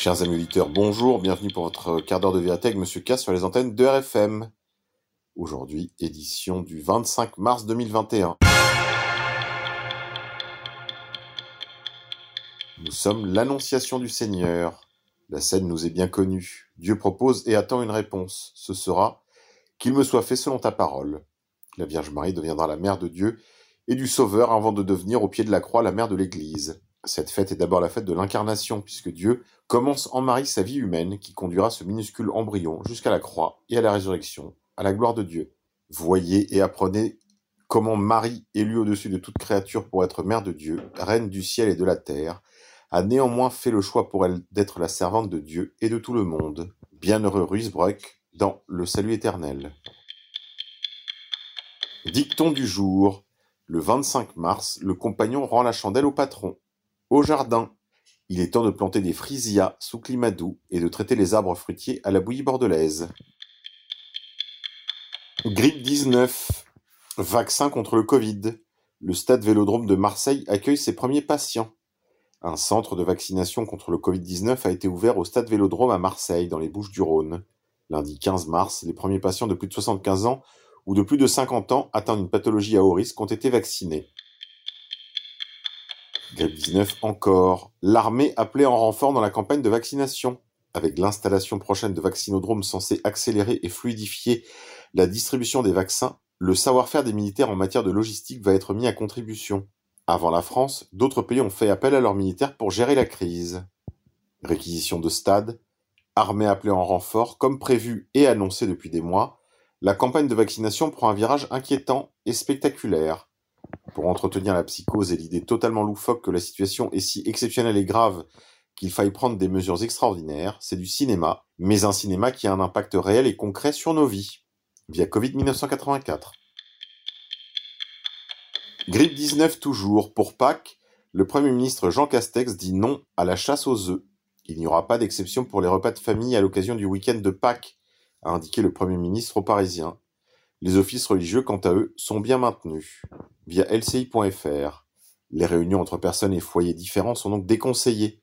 Chers amis auditeurs, bonjour, bienvenue pour votre quart d'heure de vérité avec Monsieur K sur les antennes de RFM. Aujourd'hui, édition du 25 mars 2021. Nous sommes l'annonciation du Seigneur. La scène nous est bien connue. Dieu propose et attend une réponse. Ce sera qu'il me soit fait selon ta parole. La Vierge Marie deviendra la mère de Dieu et du Sauveur avant de devenir au pied de la croix la mère de l'Église. Cette fête est d'abord la fête de l'incarnation, puisque Dieu commence en Marie sa vie humaine qui conduira ce minuscule embryon jusqu'à la croix et à la résurrection, à la gloire de Dieu. Voyez et apprenez comment Marie, élue au-dessus de toute créature pour être mère de Dieu, reine du ciel et de la terre, a néanmoins fait le choix pour elle d'être la servante de Dieu et de tout le monde. Bienheureux Ruisbrock dans le salut éternel. Dicton du jour. Le 25 mars, le compagnon rend la chandelle au patron. Au jardin, il est temps de planter des frisias sous climat doux et de traiter les arbres fruitiers à la bouillie bordelaise. Grippe 19. Vaccin contre le Covid. Le stade Vélodrome de Marseille accueille ses premiers patients. Un centre de vaccination contre le Covid-19 a été ouvert au stade Vélodrome à Marseille, dans les Bouches-du-Rhône. Lundi 15 mars, les premiers patients de plus de 75 ans ou de plus de 50 ans atteints d'une pathologie à haut risque ont été vaccinés. Grippe 19 encore. L'armée appelée en renfort dans la campagne de vaccination. Avec l'installation prochaine de vaccinodromes censés accélérer et fluidifier la distribution des vaccins, le savoir-faire des militaires en matière de logistique va être mis à contribution. Avant la France, d'autres pays ont fait appel à leurs militaires pour gérer la crise. Réquisition de stades, armée appelée en renfort, comme prévu et annoncé depuis des mois, la campagne de vaccination prend un virage inquiétant et spectaculaire. Pour entretenir la psychose et l'idée totalement loufoque que la situation est si exceptionnelle et grave qu'il faille prendre des mesures extraordinaires, c'est du cinéma, mais un cinéma qui a un impact réel et concret sur nos vies, via Covid-1984. Grippe 19 toujours. Pour Pâques, le Premier ministre Jean Castex dit non à la chasse aux œufs. Il n'y aura pas d'exception pour les repas de famille à l'occasion du week-end de Pâques, a indiqué le Premier ministre aux Parisiens. Les offices religieux, quant à eux, sont bien maintenus. Via lci.fr, les réunions entre personnes et foyers différents sont donc déconseillées,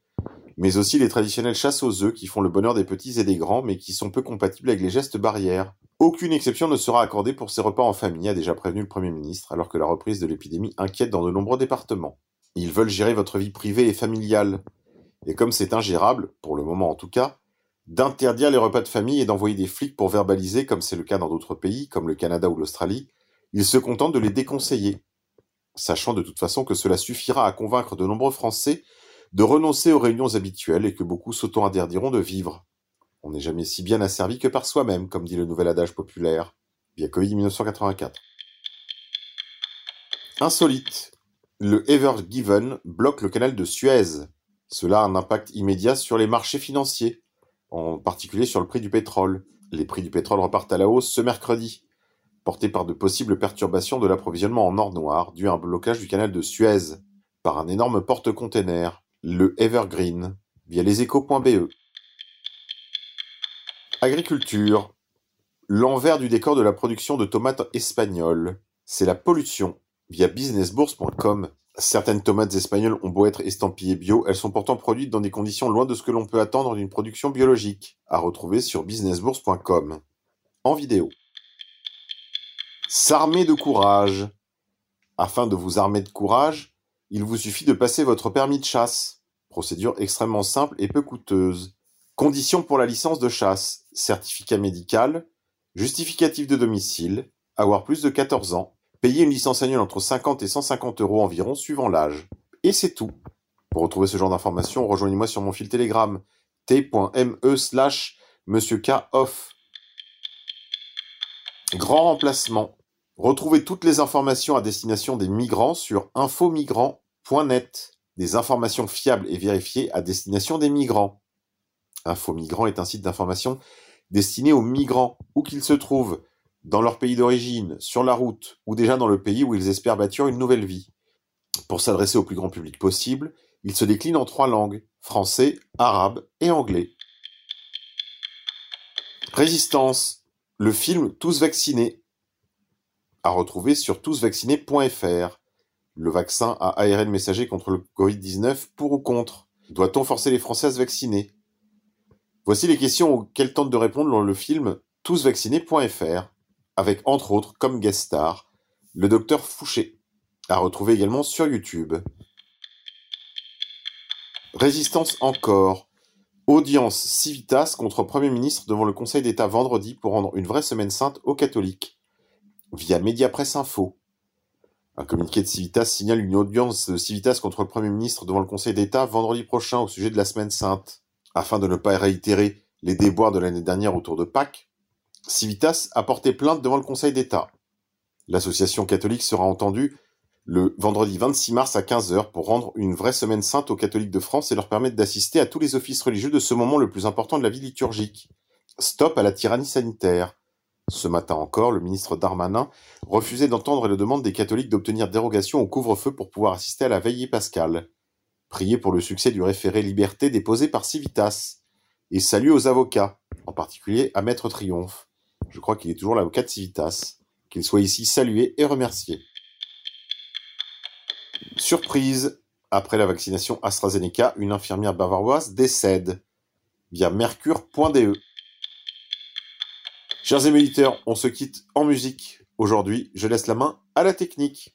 mais aussi les traditionnelles chasses aux œufs qui font le bonheur des petits et des grands, mais qui sont peu compatibles avec les gestes barrières. Aucune exception ne sera accordée pour ces repas en famille, a déjà prévenu le Premier ministre, alors que la reprise de l'épidémie inquiète dans de nombreux départements. Ils veulent gérer votre vie privée et familiale. Et comme c'est ingérable, pour le moment en tout cas, d'interdire les repas de famille et d'envoyer des flics pour verbaliser, comme c'est le cas dans d'autres pays, comme le Canada ou l'Australie, ils se contentent de les déconseiller, sachant de toute façon que cela suffira à convaincre de nombreux Français de renoncer aux réunions habituelles et que beaucoup s'auto-interdiront de vivre. On n'est jamais si bien asservi que par soi-même, comme dit le nouvel adage populaire, via Covid 1984. Insolite. Le Ever Given bloque le canal de Suez. Cela a un impact immédiat sur les marchés financiers en particulier sur le prix du pétrole. Les prix du pétrole repartent à la hausse ce mercredi, portés par de possibles perturbations de l'approvisionnement en or noir dû à un blocage du canal de Suez par un énorme porte-container, le Evergreen, via leséchos.be. Agriculture. L'envers du décor de la production de tomates espagnoles, c'est la pollution, via businessbourse.com. Certaines tomates espagnoles ont beau être estampillées bio, elles sont pourtant produites dans des conditions loin de ce que l'on peut attendre d'une production biologique, à retrouver sur businessbourse.com. En vidéo. S'armer de courage. Afin de vous armer de courage, il vous suffit de passer votre permis de chasse. Procédure extrêmement simple et peu coûteuse. Conditions pour la licence de chasse. Certificat médical, justificatif de domicile, avoir plus de 14 ans, Payer une licence annuelle entre 50 et 150 euros environ suivant l'âge. Et c'est tout. Pour retrouver ce genre d'informations, rejoignez-moi sur mon fil Telegram t.me slash Monsieur. Grand remplacement. Retrouvez toutes les informations à destination des migrants sur infomigrant.net. Des informations fiables et vérifiées à destination des migrants. Infomigrant est un site d'information destiné aux migrants, où qu'ils se trouvent, dans leur pays d'origine, sur la route, ou déjà dans le pays où ils espèrent bâtir une nouvelle vie. Pour s'adresser au plus grand public possible, il se décline en trois langues, français, arabe et anglais. Résistance. Le film Tous vaccinés. À retrouver sur tousvaccinés.fr. Le vaccin à ARN messager contre le Covid-19 pour ou contre? Doit-on forcer les Français à se vacciner? Voici les questions auxquelles tente de répondre le film tousvaccinés.fr, avec entre autres comme guest star le docteur Fouché, à retrouver également sur YouTube. Résistance encore. Audience Civitas contre Premier ministre devant le Conseil d'État vendredi pour rendre une vraie semaine sainte aux catholiques. Via Mediapresse Info. Un communiqué de Civitas signale une audience de Civitas contre le Premier ministre devant le Conseil d'État vendredi prochain au sujet de la semaine sainte. Afin de ne pas réitérer les déboires de l'année dernière autour de Pâques, Civitas a porté plainte devant le Conseil d'État. L'association catholique sera entendue le vendredi 26 mars à 15h pour rendre une vraie semaine sainte aux catholiques de France et leur permettre d'assister à tous les offices religieux de ce moment le plus important de la vie liturgique. Stop à la tyrannie sanitaire. Ce matin encore, le ministre Darmanin refusait d'entendre la demande des catholiques d'obtenir dérogation au couvre-feu pour pouvoir assister à la veillée pascale. Prier pour le succès du référé liberté déposé par Civitas. Et salut aux avocats, en particulier à Maître Triomphe. Je crois qu'il est toujours l'avocat de Civitas. Qu'il soit ici salué et remercié. Surprise Après la vaccination AstraZeneca, une infirmière bavaroise décède. Via mercure.de. Chers éméditeurs, on se quitte en musique. Aujourd'hui, je laisse la main à la technique.